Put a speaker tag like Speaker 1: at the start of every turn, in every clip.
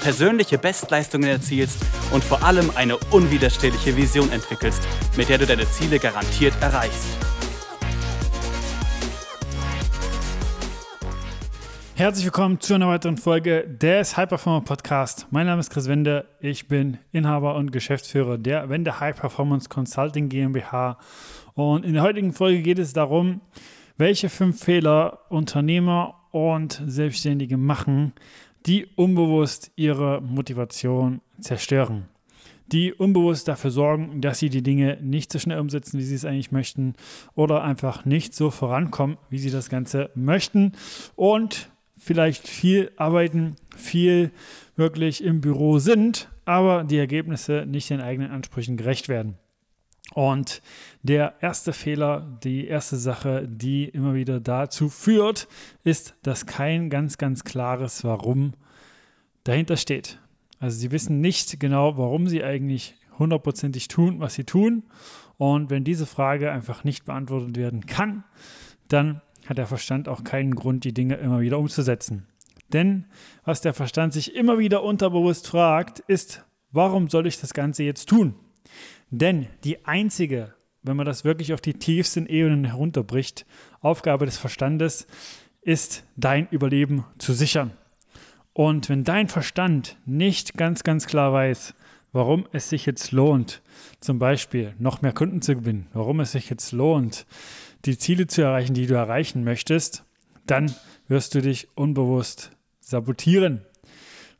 Speaker 1: persönliche Bestleistungen erzielst und vor allem eine unwiderstehliche Vision entwickelst, mit der du deine Ziele garantiert erreichst.
Speaker 2: Herzlich willkommen zu einer weiteren Folge des High Performer Podcast. Mein Name ist Chris Wende. Ich bin Inhaber und Geschäftsführer der Wende High Performance Consulting GmbH. Und in der heutigen Folge geht es darum, welche fünf Fehler Unternehmer und Selbstständige machen, die unbewusst ihre Motivation zerstören. Die unbewusst dafür sorgen, dass sie die Dinge nicht so schnell umsetzen, wie sie es eigentlich möchten, oder einfach nicht so vorankommen, wie sie das Ganze möchten und vielleicht viel arbeiten, viel wirklich im Büro sind, aber die Ergebnisse nicht den eigenen Ansprüchen gerecht werden. Und der erste Fehler, die erste Sache, die immer wieder dazu führt, ist, dass kein ganz, ganz klares Warum dahinter steht. Also sie wissen nicht genau, warum sie eigentlich hundertprozentig tun, was sie tun. Und wenn diese Frage einfach nicht beantwortet werden kann, dann hat der Verstand auch keinen Grund, die Dinge immer wieder umzusetzen. Denn was der Verstand sich immer wieder unterbewusst fragt, ist, warum soll ich das Ganze jetzt tun? Denn die einzige, wenn man das wirklich auf die tiefsten Ebenen herunterbricht, Aufgabe des Verstandes ist, dein Überleben zu sichern. Und wenn dein Verstand nicht ganz, ganz klar weiß, warum es sich jetzt lohnt, zum Beispiel noch mehr Kunden zu gewinnen, warum es sich jetzt lohnt, die Ziele zu erreichen, die du erreichen möchtest, dann wirst du dich unbewusst sabotieren,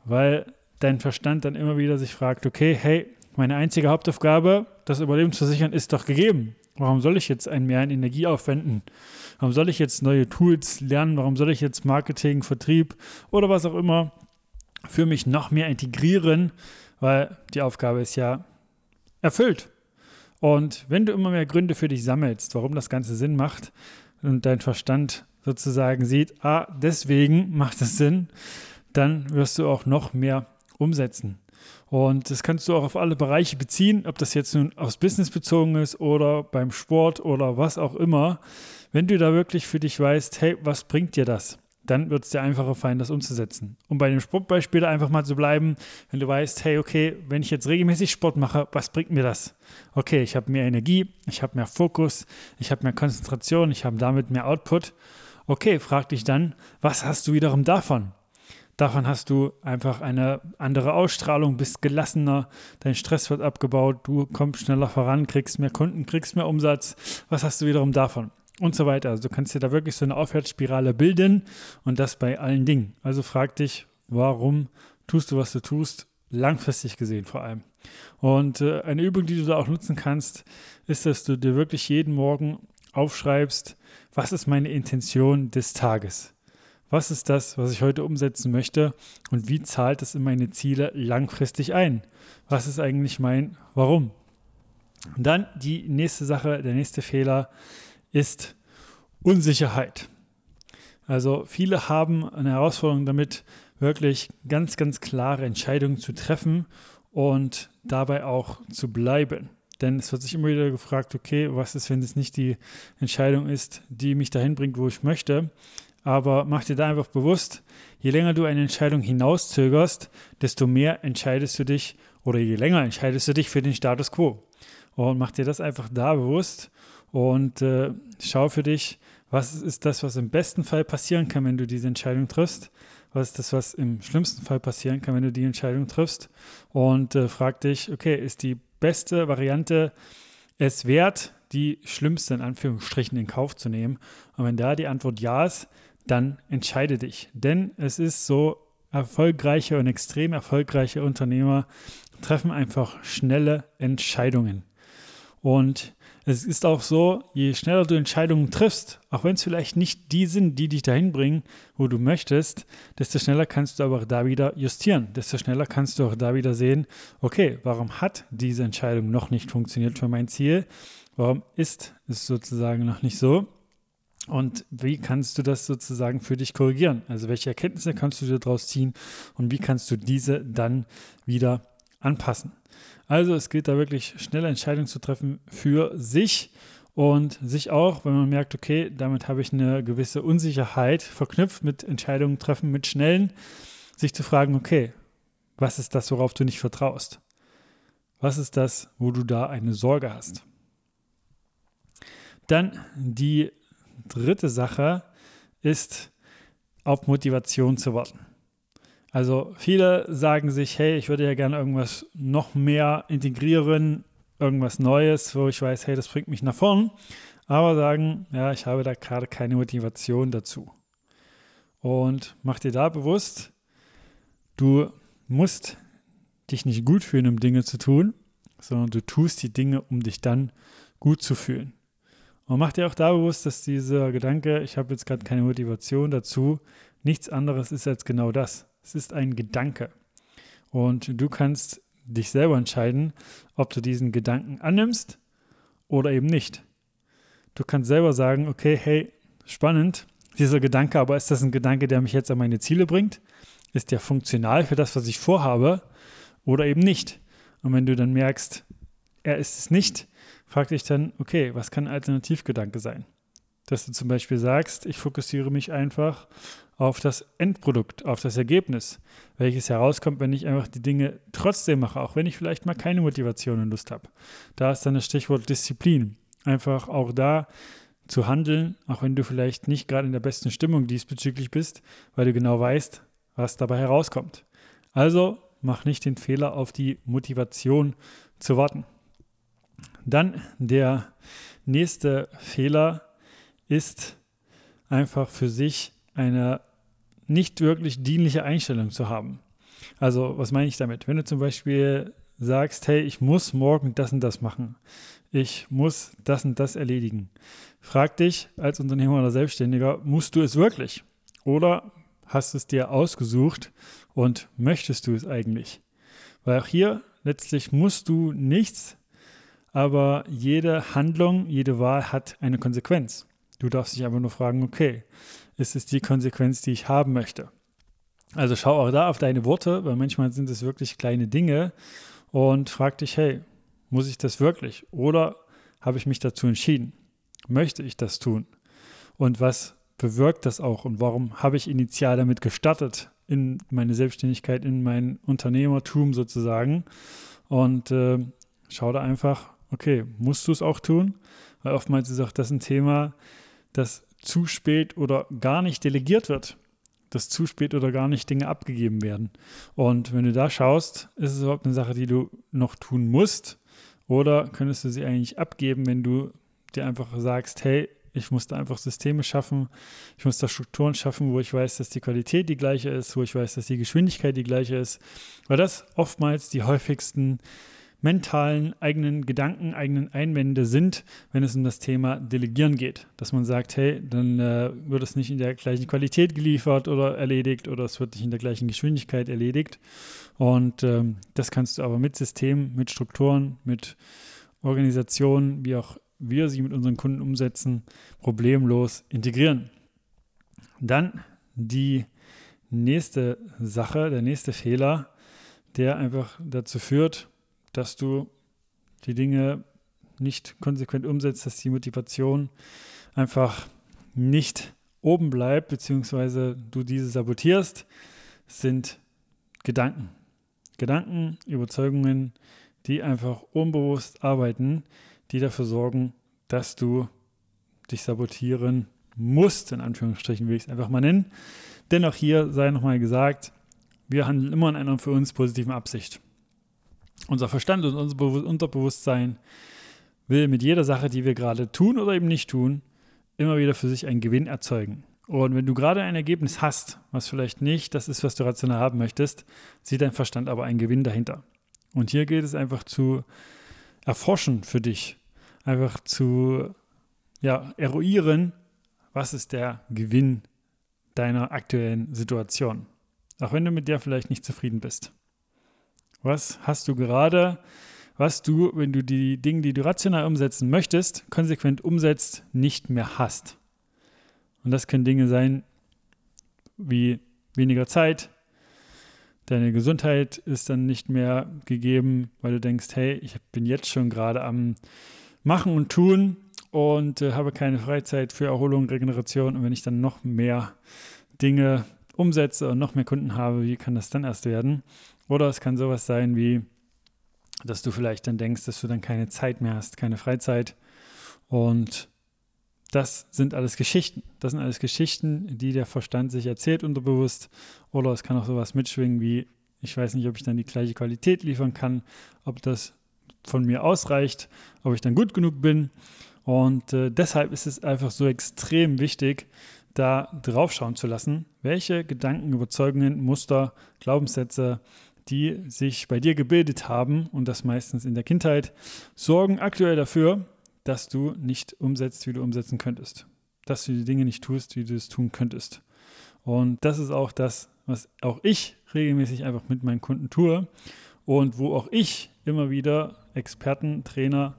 Speaker 2: weil dein Verstand dann immer wieder sich fragt, okay, hey, meine einzige Hauptaufgabe, das Überleben zu sichern, ist doch gegeben. Warum soll ich jetzt ein mehr an Energie aufwenden? Warum soll ich jetzt neue Tools lernen? Warum soll ich jetzt Marketing, Vertrieb oder was auch immer für mich noch mehr integrieren? Weil die Aufgabe ist ja erfüllt. Und wenn du immer mehr Gründe für dich sammelst, warum das Ganze Sinn macht und dein Verstand sozusagen sieht, ah, deswegen macht es Sinn, dann wirst du auch noch mehr umsetzen. Und das kannst du auch auf alle Bereiche beziehen, ob das jetzt nun aufs Business bezogen ist oder beim Sport oder was auch immer. Wenn du da wirklich für dich weißt, hey, was bringt dir das? Dann wird es dir einfacher fallen, das umzusetzen. Um bei dem Sportbeispiel einfach mal zu bleiben, wenn du weißt, hey, okay, wenn ich jetzt regelmäßig Sport mache, was bringt mir das? Okay, ich habe mehr Energie, ich habe mehr Fokus, ich habe mehr Konzentration, ich habe damit mehr Output. Okay, frag dich dann, was hast du wiederum davon? Davon hast du einfach eine andere Ausstrahlung, bist gelassener, dein Stress wird abgebaut, du kommst schneller voran, kriegst mehr Kunden, kriegst mehr Umsatz. Was hast du wiederum davon? Und so weiter. Also du kannst dir da wirklich so eine Aufwärtsspirale bilden und das bei allen Dingen. Also frag dich, warum tust du, was du tust, langfristig gesehen vor allem. Und äh, eine Übung, die du da auch nutzen kannst, ist, dass du dir wirklich jeden Morgen aufschreibst, was ist meine Intention des Tages? Was ist das, was ich heute umsetzen möchte und wie zahlt es in meine Ziele langfristig ein? Was ist eigentlich mein Warum? Und dann die nächste Sache, der nächste Fehler ist Unsicherheit. Also viele haben eine Herausforderung damit, wirklich ganz, ganz klare Entscheidungen zu treffen und dabei auch zu bleiben. Denn es wird sich immer wieder gefragt, okay, was ist, wenn es nicht die Entscheidung ist, die mich dahin bringt, wo ich möchte? Aber mach dir da einfach bewusst, je länger du eine Entscheidung hinauszögerst, desto mehr entscheidest du dich oder je länger entscheidest du dich für den Status quo. Und mach dir das einfach da bewusst und äh, schau für dich, was ist das, was im besten Fall passieren kann, wenn du diese Entscheidung triffst. Was ist das, was im schlimmsten Fall passieren kann, wenn du die Entscheidung triffst? Und äh, frag dich, okay, ist die beste Variante es wert, die schlimmste in Anführungsstrichen in Kauf zu nehmen? Und wenn da die Antwort ja ist, dann entscheide dich. Denn es ist so, erfolgreiche und extrem erfolgreiche Unternehmer treffen einfach schnelle Entscheidungen. Und es ist auch so, je schneller du Entscheidungen triffst, auch wenn es vielleicht nicht die sind, die dich dahin bringen, wo du möchtest, desto schneller kannst du aber da wieder justieren. Desto schneller kannst du auch da wieder sehen, okay, warum hat diese Entscheidung noch nicht funktioniert für mein Ziel? Warum ist es sozusagen noch nicht so? Und wie kannst du das sozusagen für dich korrigieren? Also welche Erkenntnisse kannst du dir daraus ziehen und wie kannst du diese dann wieder anpassen? Also es gilt da wirklich schnelle Entscheidungen zu treffen für sich und sich auch, wenn man merkt, okay, damit habe ich eine gewisse Unsicherheit verknüpft mit Entscheidungen treffen, mit schnellen, sich zu fragen, okay, was ist das, worauf du nicht vertraust? Was ist das, wo du da eine Sorge hast? Dann die dritte Sache ist, auf Motivation zu warten. Also viele sagen sich, hey, ich würde ja gerne irgendwas noch mehr integrieren, irgendwas Neues, wo ich weiß, hey, das bringt mich nach vorn, aber sagen, ja, ich habe da gerade keine Motivation dazu. Und mach dir da bewusst, du musst dich nicht gut fühlen, um Dinge zu tun, sondern du tust die Dinge, um dich dann gut zu fühlen. Und mach dir auch da bewusst, dass dieser Gedanke, ich habe jetzt gerade keine Motivation dazu, nichts anderes ist als genau das. Es ist ein Gedanke. Und du kannst dich selber entscheiden, ob du diesen Gedanken annimmst oder eben nicht. Du kannst selber sagen, okay, hey, spannend, dieser Gedanke, aber ist das ein Gedanke, der mich jetzt an meine Ziele bringt? Ist der funktional für das, was ich vorhabe oder eben nicht? Und wenn du dann merkst, er ist es nicht, frag dich dann, okay, was kann ein Alternativgedanke sein? Dass du zum Beispiel sagst, ich fokussiere mich einfach auf das Endprodukt, auf das Ergebnis, welches herauskommt, wenn ich einfach die Dinge trotzdem mache, auch wenn ich vielleicht mal keine Motivation und Lust habe. Da ist dann das Stichwort Disziplin. Einfach auch da zu handeln, auch wenn du vielleicht nicht gerade in der besten Stimmung diesbezüglich bist, weil du genau weißt, was dabei herauskommt. Also mach nicht den Fehler, auf die Motivation zu warten. Dann der nächste Fehler ist einfach für sich eine nicht wirklich dienliche Einstellung zu haben. Also, was meine ich damit? Wenn du zum Beispiel sagst, hey, ich muss morgen das und das machen, ich muss das und das erledigen, frag dich als Unternehmer oder Selbstständiger, musst du es wirklich? Oder hast du es dir ausgesucht und möchtest du es eigentlich? Weil auch hier letztlich musst du nichts, aber jede Handlung, jede Wahl hat eine Konsequenz. Du darfst dich einfach nur fragen, okay, ist es die Konsequenz, die ich haben möchte. Also schau auch da auf deine Worte, weil manchmal sind es wirklich kleine Dinge und frag dich, hey, muss ich das wirklich? Oder habe ich mich dazu entschieden? Möchte ich das tun? Und was bewirkt das auch? Und warum habe ich initial damit gestartet in meine Selbstständigkeit, in mein Unternehmertum sozusagen? Und äh, schau da einfach, okay, musst du es auch tun? Weil oftmals ist auch das ein Thema, das zu spät oder gar nicht delegiert wird, dass zu spät oder gar nicht Dinge abgegeben werden. Und wenn du da schaust, ist es überhaupt eine Sache, die du noch tun musst oder könntest du sie eigentlich abgeben, wenn du dir einfach sagst, hey, ich muss da einfach Systeme schaffen, ich muss da Strukturen schaffen, wo ich weiß, dass die Qualität die gleiche ist, wo ich weiß, dass die Geschwindigkeit die gleiche ist, weil das oftmals die häufigsten mentalen eigenen Gedanken, eigenen Einwände sind, wenn es um das Thema Delegieren geht. Dass man sagt, hey, dann äh, wird es nicht in der gleichen Qualität geliefert oder erledigt oder es wird nicht in der gleichen Geschwindigkeit erledigt. Und ähm, das kannst du aber mit Systemen, mit Strukturen, mit Organisationen, wie auch wir sie mit unseren Kunden umsetzen, problemlos integrieren. Dann die nächste Sache, der nächste Fehler, der einfach dazu führt, dass du die Dinge nicht konsequent umsetzt, dass die Motivation einfach nicht oben bleibt, beziehungsweise du diese sabotierst, sind Gedanken. Gedanken, Überzeugungen, die einfach unbewusst arbeiten, die dafür sorgen, dass du dich sabotieren musst, in Anführungsstrichen will ich es einfach mal nennen. Dennoch hier sei nochmal gesagt, wir handeln immer in einer für uns positiven Absicht. Unser Verstand und unser Unterbewusstsein will mit jeder Sache, die wir gerade tun oder eben nicht tun, immer wieder für sich einen Gewinn erzeugen. Und wenn du gerade ein Ergebnis hast, was vielleicht nicht das ist, was du rational haben möchtest, sieht dein Verstand aber einen Gewinn dahinter. Und hier gilt es einfach zu erforschen für dich. einfach zu ja, eruieren, was ist der Gewinn deiner aktuellen Situation. Auch wenn du mit der vielleicht nicht zufrieden bist. Was hast du gerade, was du, wenn du die Dinge, die du rational umsetzen möchtest, konsequent umsetzt, nicht mehr hast? Und das können Dinge sein wie weniger Zeit, deine Gesundheit ist dann nicht mehr gegeben, weil du denkst, hey, ich bin jetzt schon gerade am Machen und Tun und äh, habe keine Freizeit für Erholung, Regeneration. Und wenn ich dann noch mehr Dinge umsetze und noch mehr Kunden habe, wie kann das dann erst werden? Oder es kann sowas sein wie, dass du vielleicht dann denkst, dass du dann keine Zeit mehr hast, keine Freizeit. Und das sind alles Geschichten. Das sind alles Geschichten, die der Verstand sich erzählt unterbewusst. Oder es kann auch sowas mitschwingen wie, ich weiß nicht, ob ich dann die gleiche Qualität liefern kann, ob das von mir ausreicht, ob ich dann gut genug bin. Und äh, deshalb ist es einfach so extrem wichtig, da draufschauen zu lassen, welche Gedanken, Überzeugungen, Muster, Glaubenssätze, die sich bei dir gebildet haben und das meistens in der Kindheit, sorgen aktuell dafür, dass du nicht umsetzt, wie du umsetzen könntest. Dass du die Dinge nicht tust, wie du es tun könntest. Und das ist auch das, was auch ich regelmäßig einfach mit meinen Kunden tue und wo auch ich immer wieder Experten, Trainer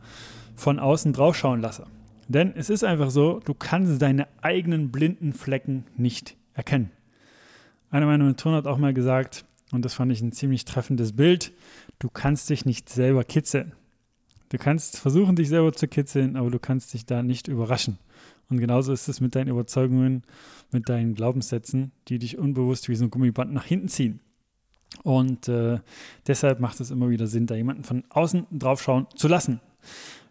Speaker 2: von außen draufschauen lasse. Denn es ist einfach so, du kannst deine eigenen blinden Flecken nicht erkennen. Einer meiner Mentoren hat auch mal gesagt, und das fand ich ein ziemlich treffendes Bild, du kannst dich nicht selber kitzeln. Du kannst versuchen, dich selber zu kitzeln, aber du kannst dich da nicht überraschen. Und genauso ist es mit deinen Überzeugungen, mit deinen Glaubenssätzen, die dich unbewusst wie so ein Gummiband nach hinten ziehen. Und äh, deshalb macht es immer wieder Sinn, da jemanden von außen draufschauen zu lassen.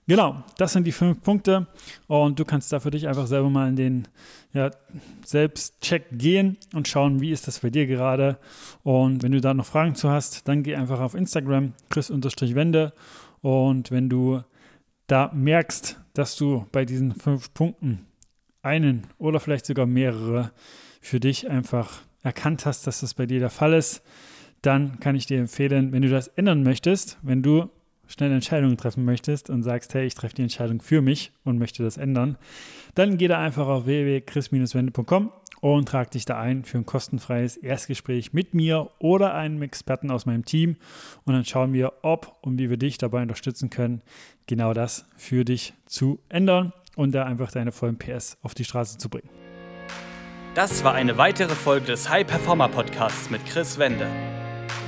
Speaker 2: Genau, das sind die fünf Punkte und du kannst da für dich einfach selber mal in den ja, Selbstcheck gehen und schauen, wie ist das bei dir gerade. Und wenn du da noch Fragen zu hast, dann geh einfach auf Instagram, chris-wende und wenn du da merkst, dass du bei diesen fünf Punkten einen oder vielleicht sogar mehrere für dich einfach erkannt hast, dass das bei dir der Fall ist, dann kann ich dir empfehlen, wenn du das ändern möchtest, wenn du schnell Entscheidungen treffen möchtest und sagst, hey, ich treffe die Entscheidung für mich und möchte das ändern, dann geh da einfach auf www.chris-wende.com und trag dich da ein für ein kostenfreies Erstgespräch mit mir oder einem Experten aus meinem Team und dann schauen wir, ob und wie wir dich dabei unterstützen können, genau das für dich zu ändern und da einfach deine vollen PS auf die Straße zu bringen.
Speaker 1: Das war eine weitere Folge des High Performer Podcasts mit Chris Wende.